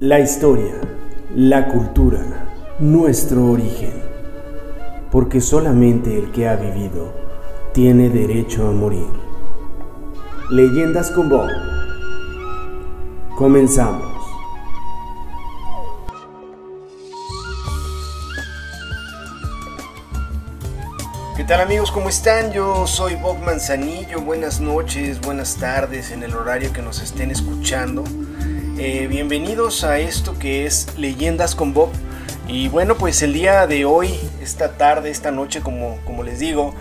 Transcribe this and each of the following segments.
La historia, la cultura, nuestro origen. Porque solamente el que ha vivido tiene derecho a morir. Leyendas con Bob. Comenzamos. ¿Qué tal amigos? ¿Cómo están? Yo soy Bob Manzanillo. Buenas noches, buenas tardes en el horario que nos estén escuchando. Eh, bienvenidos a esto que es Leyendas con Bob. Y bueno, pues el día de hoy, esta tarde, esta noche, como, como les digo,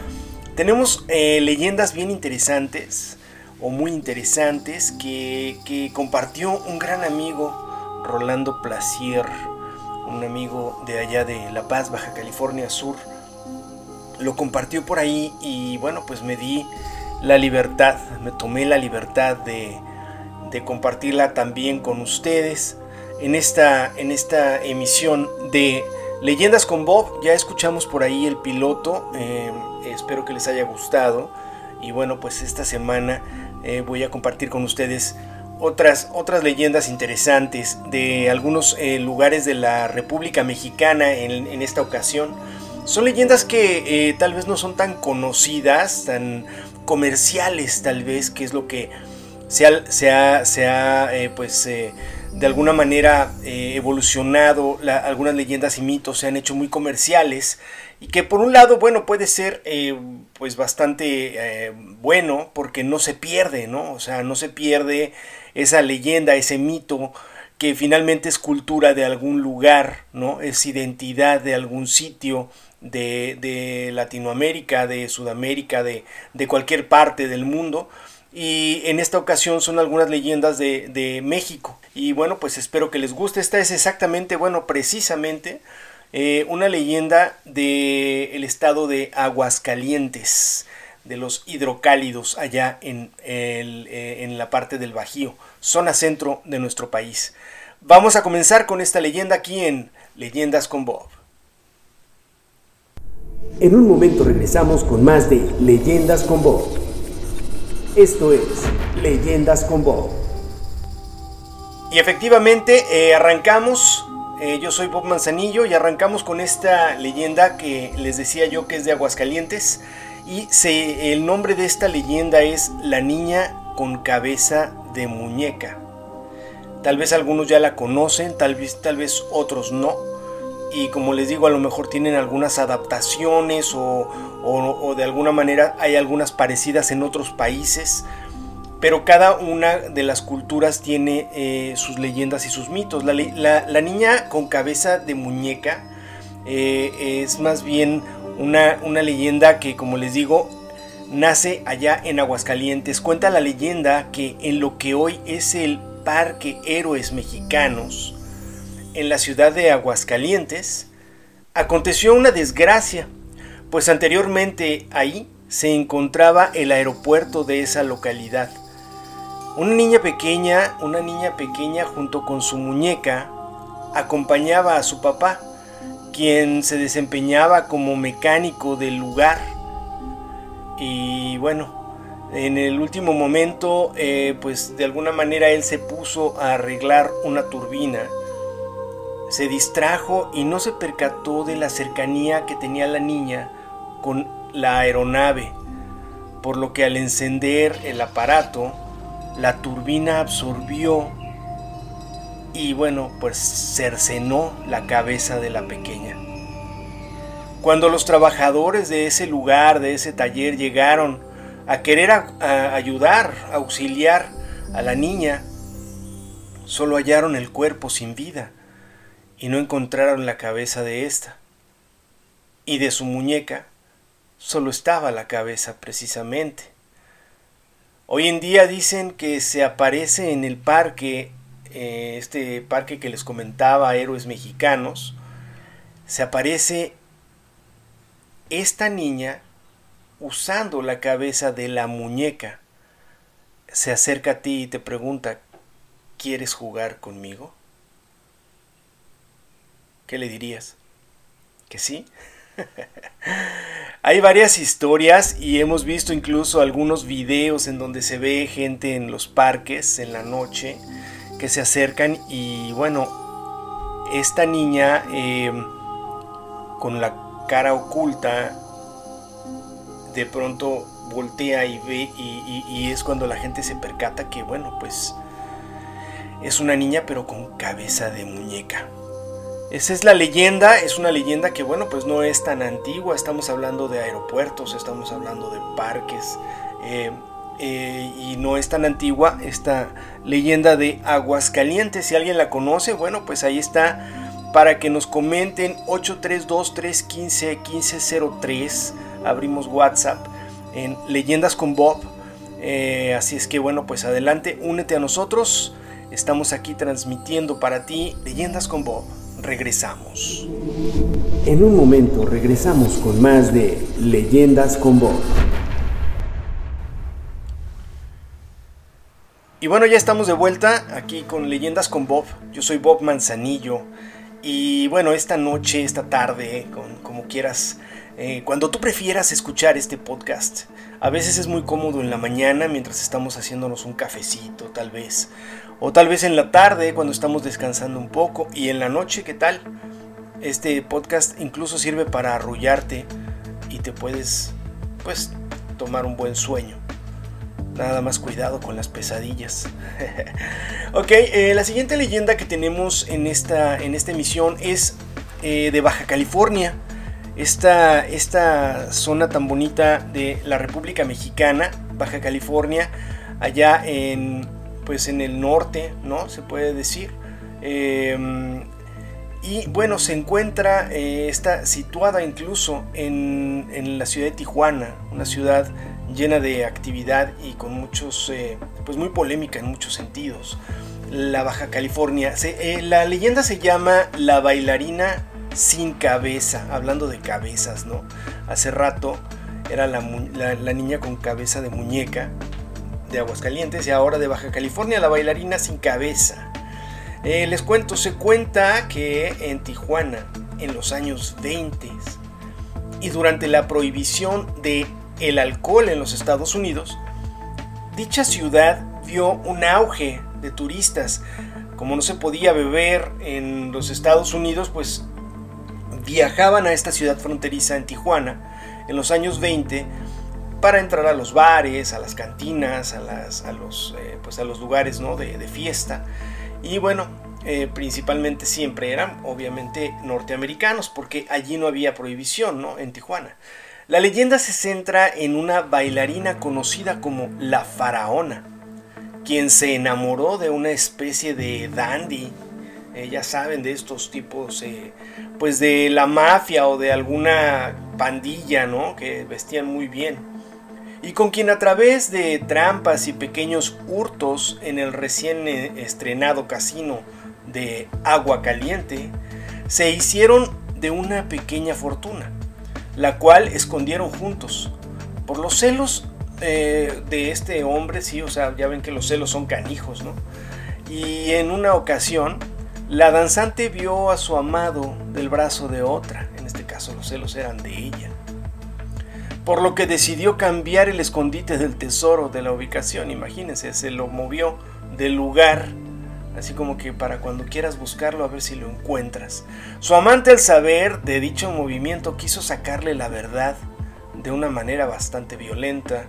tenemos eh, leyendas bien interesantes o muy interesantes que, que compartió un gran amigo, Rolando Placier, un amigo de allá de La Paz, Baja California Sur. Lo compartió por ahí y bueno, pues me di la libertad, me tomé la libertad de, de compartirla también con ustedes en esta, en esta emisión de Leyendas con Bob. Ya escuchamos por ahí el piloto, eh, espero que les haya gustado. Y bueno, pues esta semana eh, voy a compartir con ustedes otras, otras leyendas interesantes de algunos eh, lugares de la República Mexicana en, en esta ocasión. Son leyendas que tal vez no son tan conocidas, tan comerciales tal vez, que es lo que se ha, eh, pues, eh, de alguna manera eh, evolucionado, algunas leyendas y mitos se han hecho muy comerciales y que por un lado, bueno, puede ser pues bastante bueno porque no se pierde, ¿no? O sea, no se pierde esa leyenda, ese mito que finalmente es cultura de algún lugar, ¿no? Es identidad de algún sitio de, de Latinoamérica, de Sudamérica, de, de cualquier parte del mundo y en esta ocasión son algunas leyendas de, México. Y bueno, pues espero que les guste. Esta es exactamente, bueno, precisamente eh, una leyenda del estado de Aguascalientes, de los hidrocálidos allá en, eh, en la parte del Bajío, zona centro de nuestro país. Vamos a comenzar con esta leyenda aquí en Leyendas con Bob. En un momento regresamos con más de Leyendas con Bob. Esto es Leyendas con Bob. Y efectivamente eh, arrancamos, eh, yo soy Bob Manzanillo y arrancamos con esta leyenda que les decía yo que es de Aguascalientes. Y se, el nombre de esta leyenda es La niña con cabeza de muñeca. Tal vez algunos ya la conocen, tal vez, tal vez otros no y como les digo, a lo mejor tienen algunas adaptaciones o, de alguna manera hay algunas parecidas en otros países, pero cada una de las culturas tiene eh, sus leyendas y sus mitos. La, niña con cabeza de muñeca eh, es más bien una, una leyenda que, como les digo, nace allá en Aguascalientes. Cuenta la leyenda que en lo que hoy es el Parque Héroes Mexicanos, en la ciudad de Aguascalientes, aconteció una desgracia, pues anteriormente ahí se encontraba el aeropuerto de esa localidad. Una niña pequeña, una niña pequeña junto con su muñeca, acompañaba a su papá, quien se desempeñaba como mecánico del lugar. Y bueno, en el último momento, eh, pues de alguna manera él se puso a arreglar una turbina se distrajo y no se percató de la cercanía que tenía la niña con la aeronave, por lo que al encender el aparato, la turbina absorbió y bueno, pues cercenó la cabeza de la pequeña. Cuando los trabajadores de ese lugar, de ese taller, llegaron a querer ayudar, auxiliar a la niña, solo hallaron el cuerpo sin vida y no encontraron la cabeza de ésta. Y de su muñeca solo estaba la cabeza precisamente. Hoy en día dicen que se aparece en el parque, eh, este parque que les comentaba, Héroes Mexicanos, se aparece esta niña usando la cabeza de la muñeca. Se acerca a ti y te pregunta, ¿quieres jugar conmigo? ¿Qué le dirías? ¿Que sí? Hay varias historias y hemos visto incluso algunos videos en donde se ve gente en los parques en la noche que se acercan y bueno, esta niña eh, con la cara oculta de pronto voltea y ve y, es cuando la gente se percata que bueno pues es una niña pero con cabeza de muñeca. Esa es la leyenda, es una leyenda que bueno pues no es tan antigua, estamos hablando de aeropuertos, estamos hablando de parques eh, eh, y no es tan antigua esta leyenda de Aguascalientes, si alguien la conoce bueno pues ahí está para que nos comenten 832 315 1503 abrimos WhatsApp en Leyendas con Bob. Eh, así es que bueno, pues adelante, únete a nosotros. Estamos aquí transmitiendo para ti Leyendas con Bob. Regresamos. En un momento regresamos con más de Leyendas con Bob. Y bueno, ya estamos de vuelta aquí con Leyendas con Bob. Yo soy Bob Manzanillo. Y bueno, esta noche, esta tarde, con, como quieras eh, cuando tú prefieras escuchar este podcast. A veces es muy cómodo en la mañana mientras estamos haciéndonos un cafecito tal vez. O tal vez en la tarde cuando estamos descansando un poco. Y en la noche, ¿qué tal? Este podcast incluso sirve para arrullarte y te puedes pues tomar un buen sueño. Nada más cuidado con las pesadillas. ok, eh, la siguiente leyenda que tenemos en esta, en esta emisión es eh, de Baja California esta, esta zona tan bonita de la República Mexicana, Baja California, allá en, pues en el norte, ¿no? Se puede decir. Em, y bueno, se encuentra, eh, está situada incluso en, la ciudad de Tijuana, una ciudad llena de actividad y con muchos, eh, pues muy polémica en muchos sentidos. La Baja California. Eh, la leyenda se llama La bailarina sin cabeza, hablando de cabezas, ¿no? Hace rato era la, niña con cabeza de muñeca de Aguascalientes y ahora de Baja California, la bailarina sin cabeza. Eh, les cuento, se cuenta que en Tijuana, en los años 20 y durante la prohibición de el alcohol en los Estados Unidos, dicha ciudad vio un auge de turistas. Como no se podía beber en los Estados Unidos, pues viajaban a esta ciudad fronteriza en Tijuana en los años 20 para entrar a los bares, a las cantinas, a, eh, pues los lugares ¿no? de, fiesta. Y bueno, eh, principalmente siempre eran obviamente norteamericanos, porque allí no había prohibición ¿no? en Tijuana. La leyenda se centra en una bailarina conocida como la faraona, quien se enamoró de una especie de dandy ya saben, de estos tipos, eh, pues de la mafia o de alguna pandilla, ¿no? Que vestían muy bien. Y con quien a través de trampas y pequeños hurtos en el recién eh, estrenado casino de Agua Caliente, se hicieron de una pequeña fortuna, la cual escondieron juntos. Por los celos de este hombre, sí, o sea, ya ven que los celos son canijos, ¿no? Y en una ocasión, la danzante vio a su amado del brazo de otra, en este caso los celos eran de ella, por lo que decidió cambiar el escondite del tesoro de la ubicación, imagínense, se lo movió del lugar, así como que para cuando quieras buscarlo a ver si lo encuentras. Su amante al saber de dicho movimiento quiso sacarle la verdad de una manera bastante violenta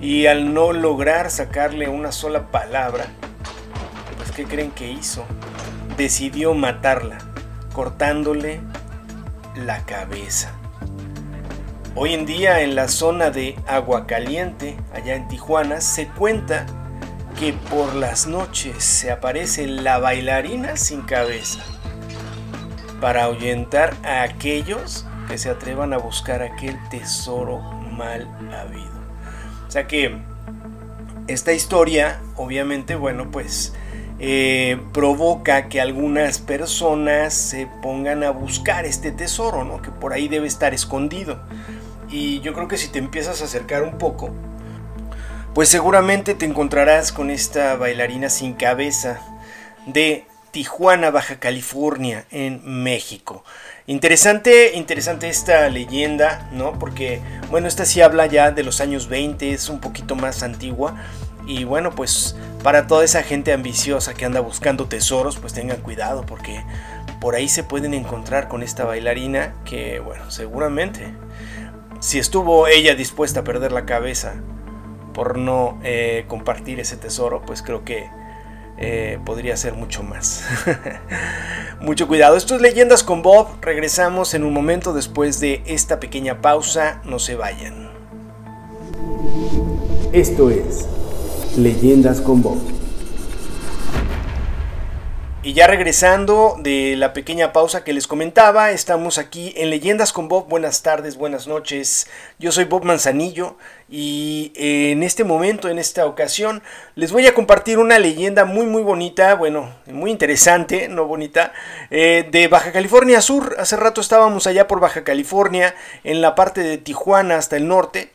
y al no lograr sacarle una sola palabra, pues ¿qué creen que hizo? decidió matarla, cortándole la cabeza. Hoy en día en la zona de Agua Caliente, allá en Tijuana, se cuenta que por las noches se aparece la bailarina sin cabeza para ahuyentar a aquellos que se atrevan a buscar aquel tesoro mal habido. O sea que esta historia, obviamente, bueno, pues eh, provoca que algunas personas se pongan a buscar este tesoro, ¿no? que por ahí debe estar escondido. Y yo creo que si te empiezas a acercar un poco, pues seguramente te encontrarás con esta bailarina sin cabeza de Tijuana, Baja California, en México. Interesante, interesante esta leyenda, ¿no? Porque, bueno, esta sí habla ya de los años 20, es un poquito más antigua. Y bueno, pues para toda esa gente ambiciosa que anda buscando tesoros, pues tengan cuidado porque por ahí se pueden encontrar con esta bailarina que, bueno, seguramente, si estuvo ella dispuesta a perder la cabeza por no eh, compartir ese tesoro, pues creo que eh, podría ser mucho más. mucho cuidado. Esto es Leyendas con Bob. Regresamos en un momento después de esta pequeña pausa. No se vayan. Esto es Leyendas con Bob. Y ya regresando de la pequeña pausa que les comentaba, estamos aquí en Leyendas con Bob. Buenas tardes, buenas noches. Yo soy Bob Manzanillo y en este momento, en esta ocasión, les voy a compartir una leyenda muy muy bonita, bueno, muy interesante, no bonita, eh, de Baja California Sur. Hace rato estábamos allá por Baja California, en la parte de Tijuana hasta el norte.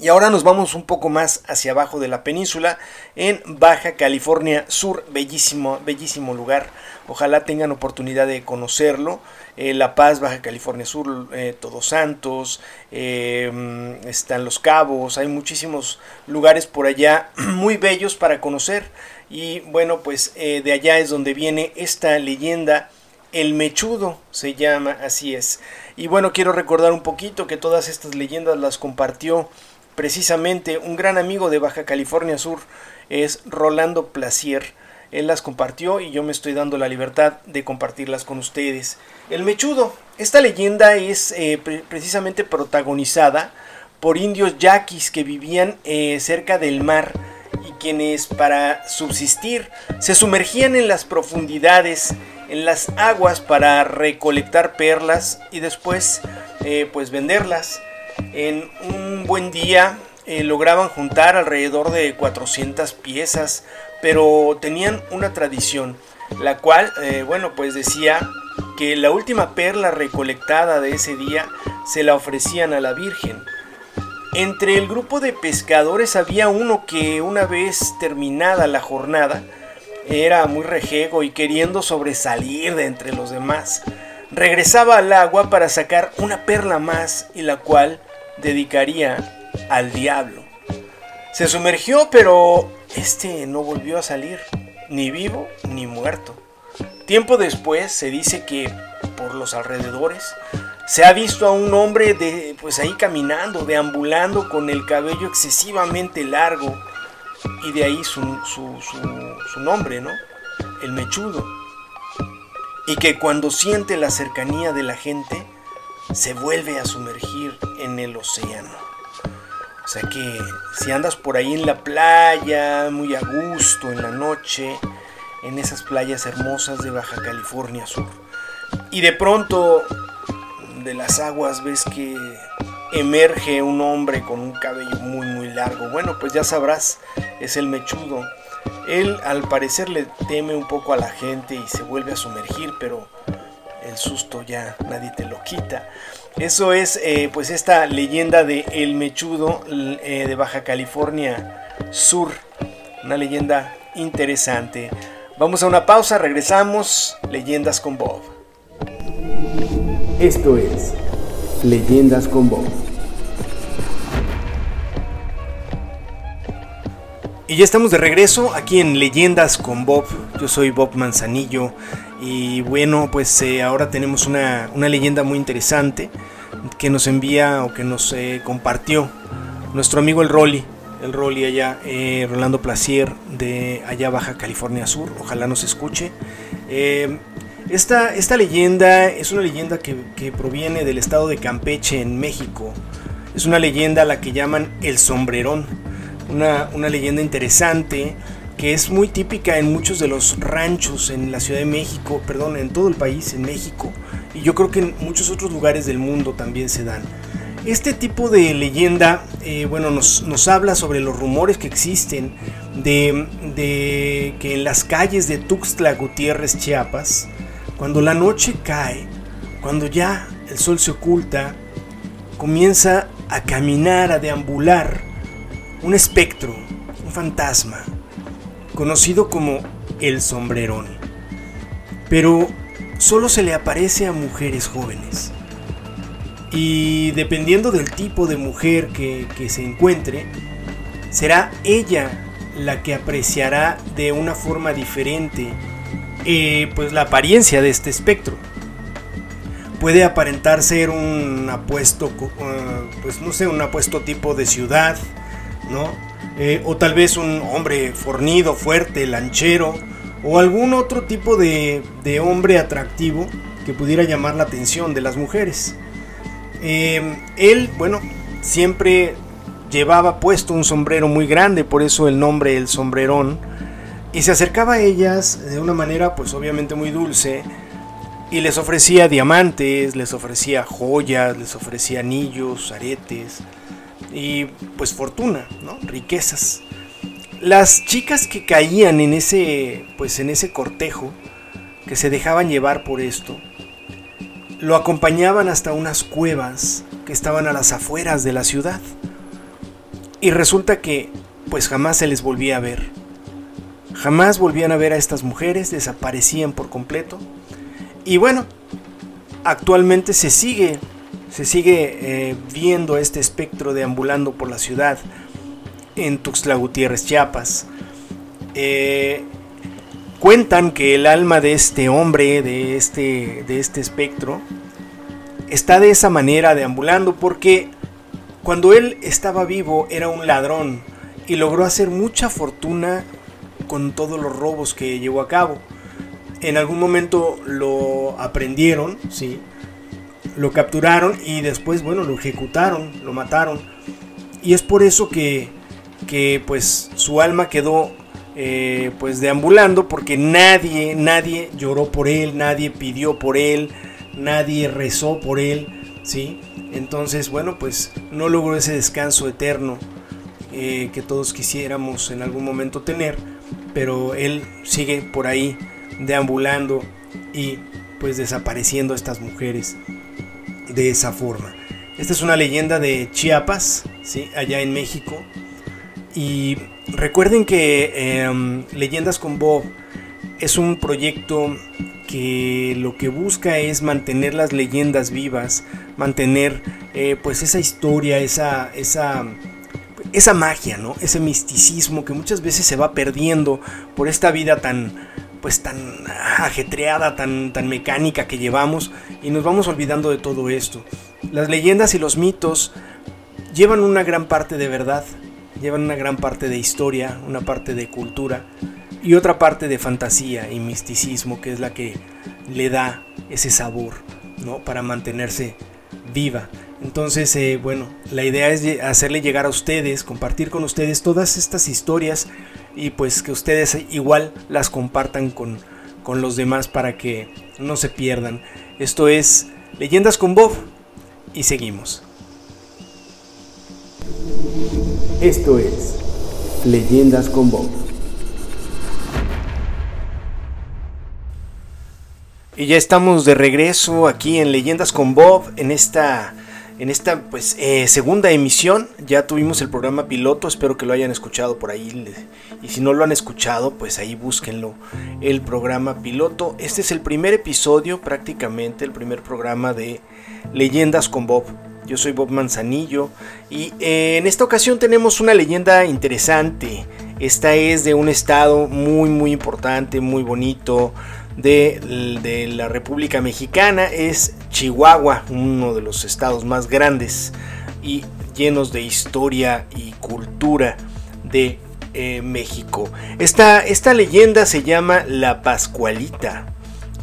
Y ahora nos vamos un poco más hacia abajo de la península, en Baja California Sur, bellísimo, bellísimo lugar. Ojalá tengan oportunidad de conocerlo. Eh, la Paz, Baja California Sur, eh, Todos Santos, eh, están Los Cabos, hay muchísimos lugares por allá muy bellos para conocer. Y bueno, pues de allá es donde viene esta leyenda. El Mechudo se llama, así es. Y bueno, quiero recordar un poquito que todas estas leyendas las compartió precisamente un gran amigo de Baja California Sur es Rolando Placier. Él las compartió y yo me estoy dando la libertad de compartirlas con ustedes. El Mechudo. Esta leyenda es eh, precisamente protagonizada por indios yaquis que vivían eh, cerca del mar y quienes para subsistir se sumergían en las profundidades, en las aguas para recolectar perlas y después eh, pues venderlas. En un buen día eh, lograban juntar alrededor de 400 piezas, pero tenían una tradición, la cual, eh, bueno, pues decía que la última perla recolectada de ese día se la ofrecían a la Virgen. Entre el grupo de pescadores había uno que una vez terminada la jornada, era muy rejego y queriendo sobresalir de entre los demás, regresaba al agua para sacar una perla más y la cual dedicaría al diablo. Se sumergió, pero este no volvió a salir, ni vivo ni muerto. Tiempo después se dice que por los alrededores se ha visto a un hombre de pues ahí caminando, deambulando con el cabello excesivamente largo y de ahí su, su, nombre, ¿no? El mechudo. Y que cuando siente la cercanía de la gente, se vuelve a sumergir en el océano. O sea que si andas por ahí en la playa, muy a gusto en la noche, en esas playas hermosas de Baja California Sur, y de pronto de las aguas ves que emerge un hombre con un cabello muy muy largo, bueno pues ya sabrás, es el mechudo. Él al parecer le teme un poco a la gente y se vuelve a sumergir, pero el susto ya nadie te lo quita. Eso es eh, pues esta leyenda de El Mechudo eh, de Baja California Sur. Una leyenda interesante. Vamos a una pausa, regresamos. Leyendas con Bob. Esto es Leyendas con Bob. Y ya estamos de regreso aquí en Leyendas con Bob. Yo soy Bob Manzanillo. Y bueno, pues eh, ahora tenemos una, leyenda muy interesante que nos envía o que nos eh, compartió nuestro amigo el Rolly. El Rolly allá, eh, Rolando Placier de allá Baja California Sur. Ojalá nos escuche. Esta, esta, leyenda es una leyenda que, que proviene del estado de Campeche en México. Es una leyenda a la que llaman el sombrerón. Una, una leyenda interesante que es muy típica en muchos de los ranchos en la Ciudad de México, perdón, en todo el país, en México, y yo creo que en muchos otros lugares del mundo también se dan. Este tipo de leyenda, eh, bueno, nos, nos, habla sobre los rumores que existen de, de que en las calles de Tuxtla Gutiérrez, Chiapas, cuando la noche cae, cuando ya el sol se oculta, comienza a caminar, a deambular un espectro, un fantasma, conocido como el sombrerón. Pero solo se le aparece a mujeres jóvenes. Y dependiendo del tipo de mujer que, se encuentre, será ella la que apreciará de una forma diferente eh, pues la apariencia de este espectro. Puede aparentar ser un apuesto, uh, pues no sé, un apuesto tipo de ciudad, Eh, o tal vez un hombre fornido, fuerte, lanchero, o algún otro tipo de, hombre atractivo que pudiera llamar la atención de las mujeres. Eh, él, bueno, siempre llevaba puesto un sombrero muy grande, por eso el nombre el sombrerón, y se acercaba a ellas de una manera pues obviamente muy dulce, y les ofrecía diamantes, les ofrecía joyas, les ofrecía anillos, aretes, y pues fortuna, ¿no? riquezas. Las chicas que caían en ese, pues en ese cortejo, que se dejaban llevar por esto, lo acompañaban hasta unas cuevas que estaban a las afueras de la ciudad. Y resulta que pues jamás se les volvía a ver. Jamás volvían a ver a estas mujeres, desaparecían por completo. Y bueno, actualmente se sigue, se sigue eh, viendo este espectro deambulando por la ciudad en Tuxtla Gutiérrez, Chiapas. Eh, cuentan que el alma de este hombre, de este, de este espectro, está de esa manera deambulando porque cuando él estaba vivo era un ladrón y logró hacer mucha fortuna con todos los robos que llevó a cabo. En algún momento lo aprendieron, sí, lo capturaron y después, bueno, lo ejecutaron, lo mataron. Y es por eso que, que pues su alma quedó eh, pues deambulando porque nadie, nadie lloró por él, nadie pidió por él, nadie rezó por él, ¿sí? Entonces, bueno, pues no logró ese descanso eterno eh, que todos quisiéramos en algún momento tener, pero él sigue por ahí deambulando y pues desapareciendo a estas mujeres de esa forma. Esta es una leyenda de Chiapas, ¿sí? allá en México. Y recuerden que em, Leyendas con Bob es un proyecto que lo que busca es mantener las leyendas vivas, mantener eh, pues esa historia, esa, esa, esa magia, ¿no? Ese misticismo que muchas veces se va perdiendo por esta vida tan pues tan ajetreada, tan, tan mecánica que llevamos y nos vamos olvidando de todo esto. Las leyendas y los mitos llevan una gran parte de verdad, llevan una gran parte de historia, una parte de cultura y otra parte de fantasía y misticismo que es la que le da ese sabor, ¿no? Para mantenerse viva. Entonces, eh, bueno, la idea es hacerle llegar a ustedes, compartir con ustedes todas estas historias y pues que ustedes igual las compartan con, con los demás para que no se pierdan. Esto es Leyendas con Bob y seguimos. Esto es Leyendas con Bob. Y ya estamos de regreso aquí en Leyendas con Bob, en esta, en esta pues, eh, segunda emisión. Ya tuvimos el programa piloto, espero que lo hayan escuchado por ahí. Y si no lo han escuchado, pues ahí búsquenlo, el programa piloto. Este es el primer episodio, prácticamente el primer programa de Leyendas con Bob. Yo soy Bob Manzanillo y eh, en esta ocasión tenemos una leyenda interesante. Esta es de un estado muy muy importante, muy bonito, de, la República Mexicana es Chihuahua, uno de los estados más grandes y llenos de historia y cultura de eh, México. Esta, esta leyenda se llama La Pascualita.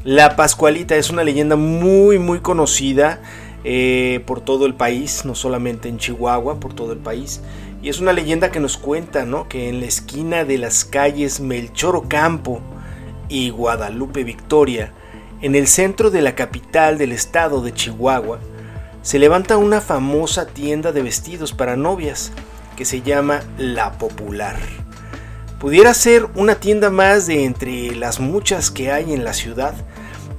La Pascualita es una leyenda muy muy conocida eh, por todo el país, no solamente en Chihuahua, por todo el país. Y es una leyenda que nos cuenta ¿no? que en la esquina de las calles Melchor Ocampo, y Guadalupe Victoria, en el centro de la capital del estado de Chihuahua, se levanta una famosa tienda de vestidos para novias que se llama La Popular. Pudiera ser una tienda más de entre las muchas que hay en la ciudad,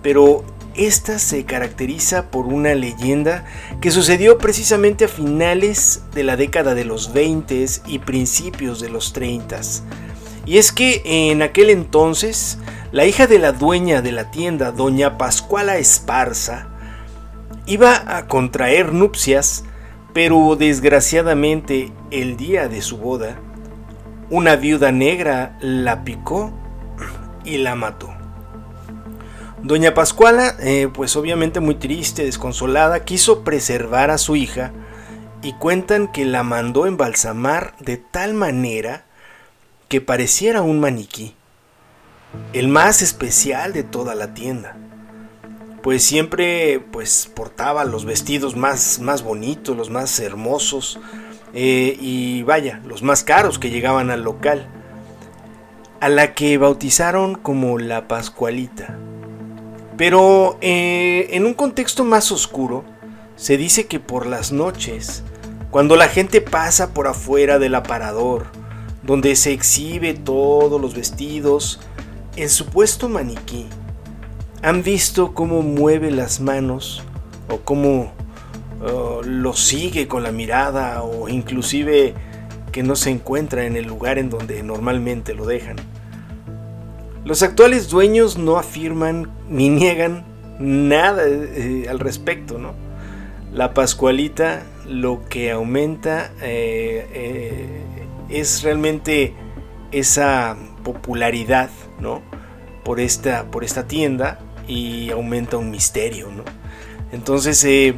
pero esta se caracteriza por una leyenda que sucedió precisamente a finales de la década de los 20 y principios de los 30. Y es que en aquel entonces la hija de la dueña de la tienda, doña Pascuala Esparza, iba a contraer nupcias, pero desgraciadamente el día de su boda, una viuda negra la picó y la mató. Doña Pascuala, eh, pues obviamente muy triste, desconsolada, quiso preservar a su hija y cuentan que la mandó embalsamar de tal manera que pareciera un maniquí, el más especial de toda la tienda. Pues siempre pues portaba los vestidos más, más bonitos, los más hermosos eh, y vaya, los más caros que llegaban al local, a la que bautizaron como la Pascualita. Pero eh, en un contexto más oscuro, se dice que por las noches, cuando la gente pasa por afuera del aparador, donde se exhibe todos los vestidos, el supuesto maniquí, han visto cómo mueve las manos o cómo uh, lo sigue con la mirada o inclusive que no se encuentra en el lugar en donde normalmente lo dejan. Los actuales dueños no afirman ni niegan nada eh, al respecto, ¿no? La Pascualita lo que aumenta eh, eh, es realmente esa popularidad, ¿no? Por esta, por esta tienda y aumenta un misterio, ¿no? Entonces, eh,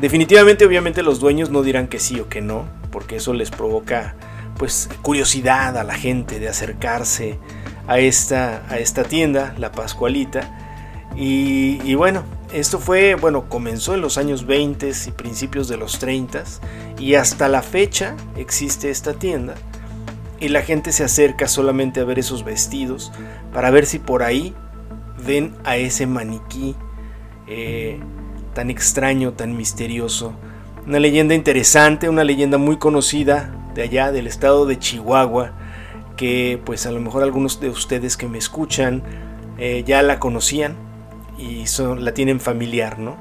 definitivamente, obviamente los dueños no dirán que sí o que no, porque eso les provoca, pues, curiosidad a la gente de acercarse a esta, a esta tienda, la Pascualita. Y, bueno, esto fue, bueno, comenzó en los años 20 y principios de los 30 y hasta la fecha existe esta tienda y la gente se acerca solamente a ver esos vestidos para ver si por ahí ven a ese maniquí eh, tan extraño, tan misterioso. Una leyenda interesante, una leyenda muy conocida de allá del estado de Chihuahua, que pues a lo mejor algunos de ustedes que me escuchan eh, ya la conocían y la tienen familiar, ¿no?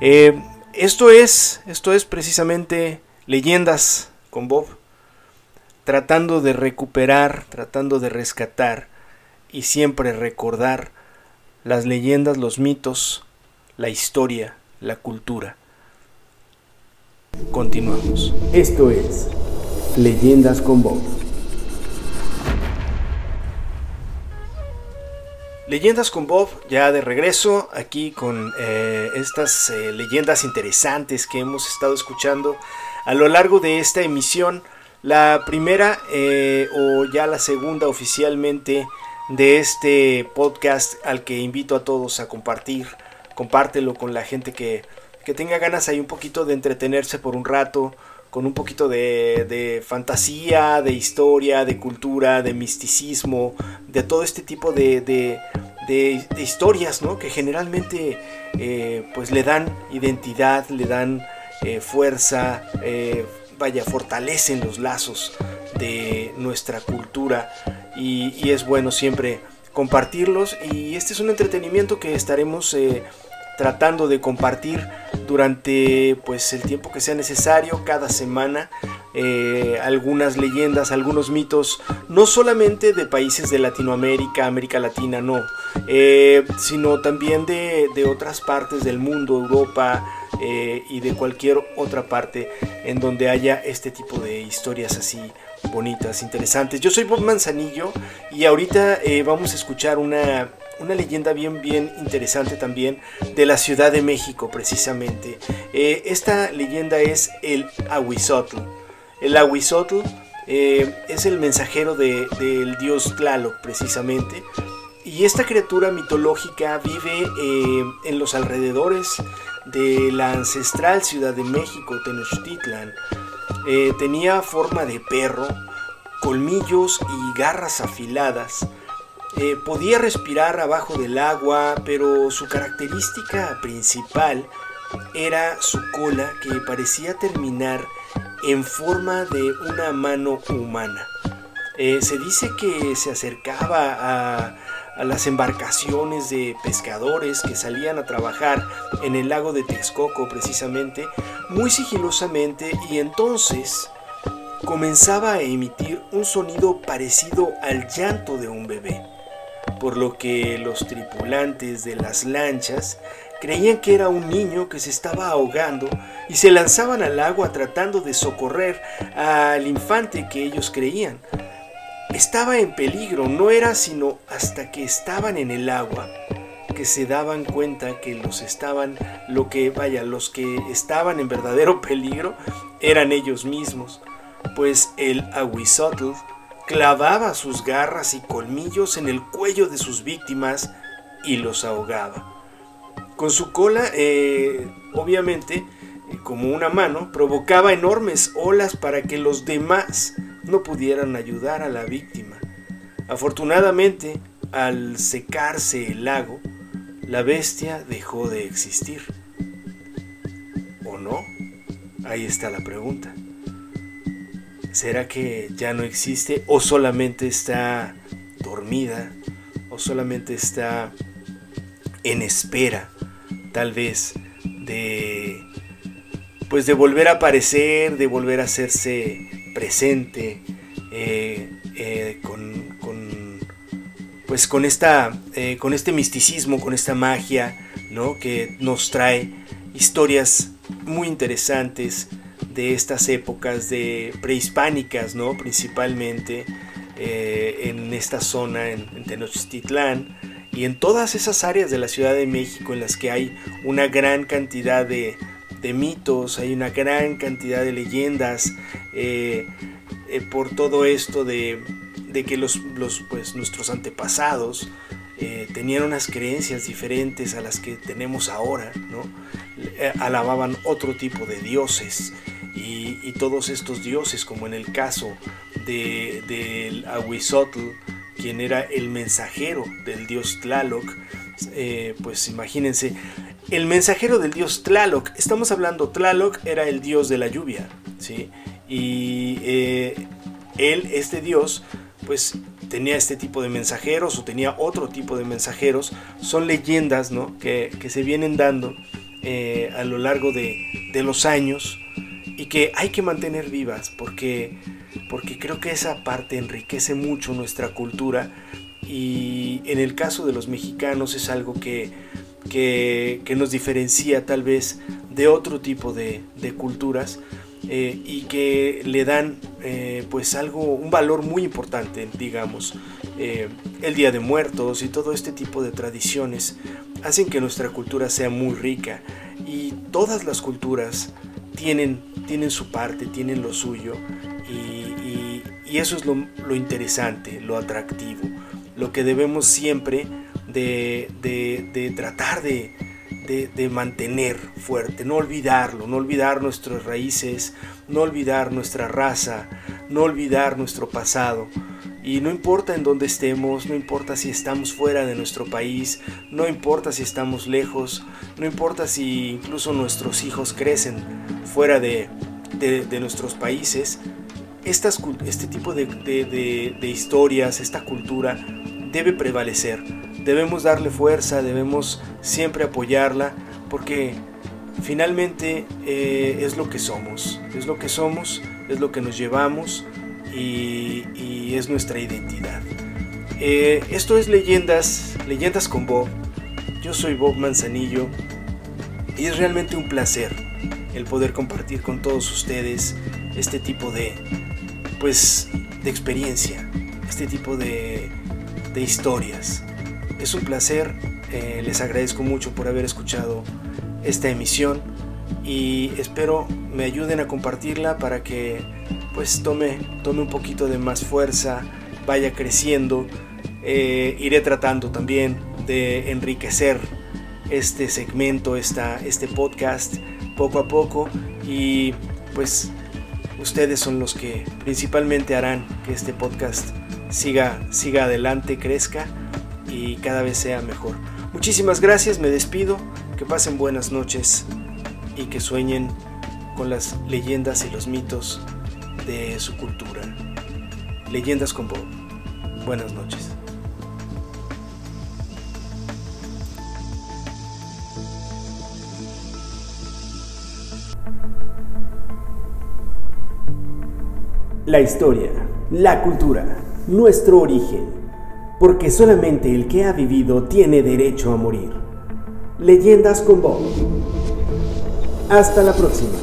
Eh, esto es, esto es precisamente leyendas con Bob tratando de recuperar, tratando de rescatar y siempre recordar las leyendas, los mitos, la historia, la cultura. Continuamos. Esto es Leyendas con Bob. Leyendas con Bob, ya de regreso aquí con eh, estas eh, leyendas interesantes que hemos estado escuchando a lo largo de esta emisión la primera eh, o ya la segunda oficialmente de este podcast al que invito a todos a compartir. Compártelo con la gente que, tenga ganas ahí un poquito de entretenerse por un rato, con un poquito de, fantasía, de historia, de cultura, de misticismo, de todo este tipo de, de, historias, ¿no? Que generalmente eh, pues le dan identidad, le dan eh, fuerza, vaya, fortalecen los lazos de nuestra cultura y, es bueno siempre compartirlos y este es un entretenimiento que estaremos eh, tratando de compartir durante pues el tiempo que sea necesario cada semana eh, algunas leyendas algunos mitos no solamente de países de Latinoamérica América Latina no eh, sino también de, de otras partes del mundo Europa eh, y de cualquier otra parte en donde haya este tipo de historias así bonitas, interesantes. Yo soy Bob Manzanillo y ahorita vamos a escuchar una, una, leyenda bien, bien interesante también de la Ciudad de México precisamente. Eh, esta leyenda es el Ahuizotl. El Ahuizotl es el mensajero de, del dios Tlaloc precisamente. Y esta criatura mitológica vive en los alrededores de la ancestral Ciudad de México, Tenochtitlan. Eh, tenía forma de perro, colmillos y garras afiladas. Eh, podía respirar abajo del agua, pero su característica principal era su cola que parecía terminar en forma de una mano humana. Eh, se dice que se acercaba a a las embarcaciones de pescadores que salían a trabajar en el lago de Texcoco precisamente, muy sigilosamente y entonces comenzaba a emitir un sonido parecido al llanto de un bebé, por lo que los tripulantes de las lanchas creían que era un niño que se estaba ahogando y se lanzaban al agua tratando de socorrer al infante que ellos creían. estaba en peligro, no era sino hasta que estaban en el agua que se daban cuenta que los estaban, lo que, vaya, los que estaban en verdadero peligro eran ellos mismos, pues el Aguizotl clavaba sus garras y colmillos en el cuello de sus víctimas y los ahogaba. Con su cola, eh, obviamente, eh, como una mano, provocaba enormes olas para que los demás no pudieran ayudar a la víctima. Afortunadamente, al secarse el lago, la bestia dejó de existir. ¿O no? Ahí está la pregunta. ¿Será que ya no existe o solamente está dormida o solamente está en espera tal vez de pues de volver a aparecer, de volver a hacerse presente eh, eh, con, pues con esta eh, con este misticismo, con esta magia, ¿no? que nos trae historias muy interesantes de estas épocas de prehispánicas, ¿no? Principalmente eh, en esta zona, en, Tenochtitlán y en todas esas áreas de la Ciudad de México en las que hay una gran cantidad de, mitos, hay una gran cantidad de leyendas eh, eh, por todo esto de, que los, pues, nuestros antepasados tenían unas creencias diferentes a las que tenemos ahora, ¿no? alababan otro tipo de dioses y, todos estos dioses, como en el caso de, Ahuizotl, quien era el mensajero del dios Tlaloc, eh, pues imagínense, el mensajero del dios Tlaloc, estamos hablando, Tlaloc era el dios de la lluvia, ¿sí? Y eh, él, este dios, pues tenía este tipo de mensajeros o tenía otro tipo de mensajeros, son leyendas, ¿no? Que, se vienen dando eh, a lo largo de, de los años y que hay que mantener vivas porque, porque creo que esa parte enriquece mucho nuestra cultura y en el caso de los mexicanos es algo que, que, nos diferencia tal vez de otro tipo de, culturas eh, y que le dan eh, pues algo, un valor muy importante, digamos. Eh, el Día de Muertos y todo este tipo de tradiciones hacen que nuestra cultura sea muy rica y todas las culturas tienen, tienen su parte, tienen lo suyo y, eso es lo, interesante, lo atractivo, lo que debemos siempre de, tratar de, mantener fuerte, no olvidarlo, no olvidar nuestras raíces, no olvidar nuestra raza, no olvidar nuestro pasado. Y no importa en dónde estemos, no importa si estamos fuera de nuestro país, no importa si estamos lejos, no importa si incluso nuestros hijos crecen fuera de, nuestros países, este tipo de, historias, esta cultura debe prevalecer. Debemos darle fuerza, debemos siempre apoyarla, porque finalmente eh, es lo que somos, es lo que somos, es lo que nos llevamos y, es nuestra identidad. Eh, esto es Leyendas, Leyendas con Bob. Yo soy Bob Manzanillo y es realmente un placer el poder compartir con todos ustedes este tipo de, pues, de experiencia, este tipo de, de historias. Es un placer, eh, les agradezco mucho por haber escuchado esta emisión y espero me ayuden a compartirla para que pues tome, tome un poquito de más fuerza, vaya creciendo. Eh, iré tratando también de enriquecer este segmento, esta, este podcast poco a poco y pues ustedes son los que principalmente harán que este podcast siga, siga adelante, crezca y cada vez sea mejor. Muchísimas gracias, me despido, que pasen buenas noches y que sueñen con las leyendas y los mitos de su cultura. Leyendas con Bob. Buenas noches. La historia, la cultura, nuestro origen, porque solamente el que ha vivido tiene derecho a morir. Leyendas con Bob. Hasta la próxima.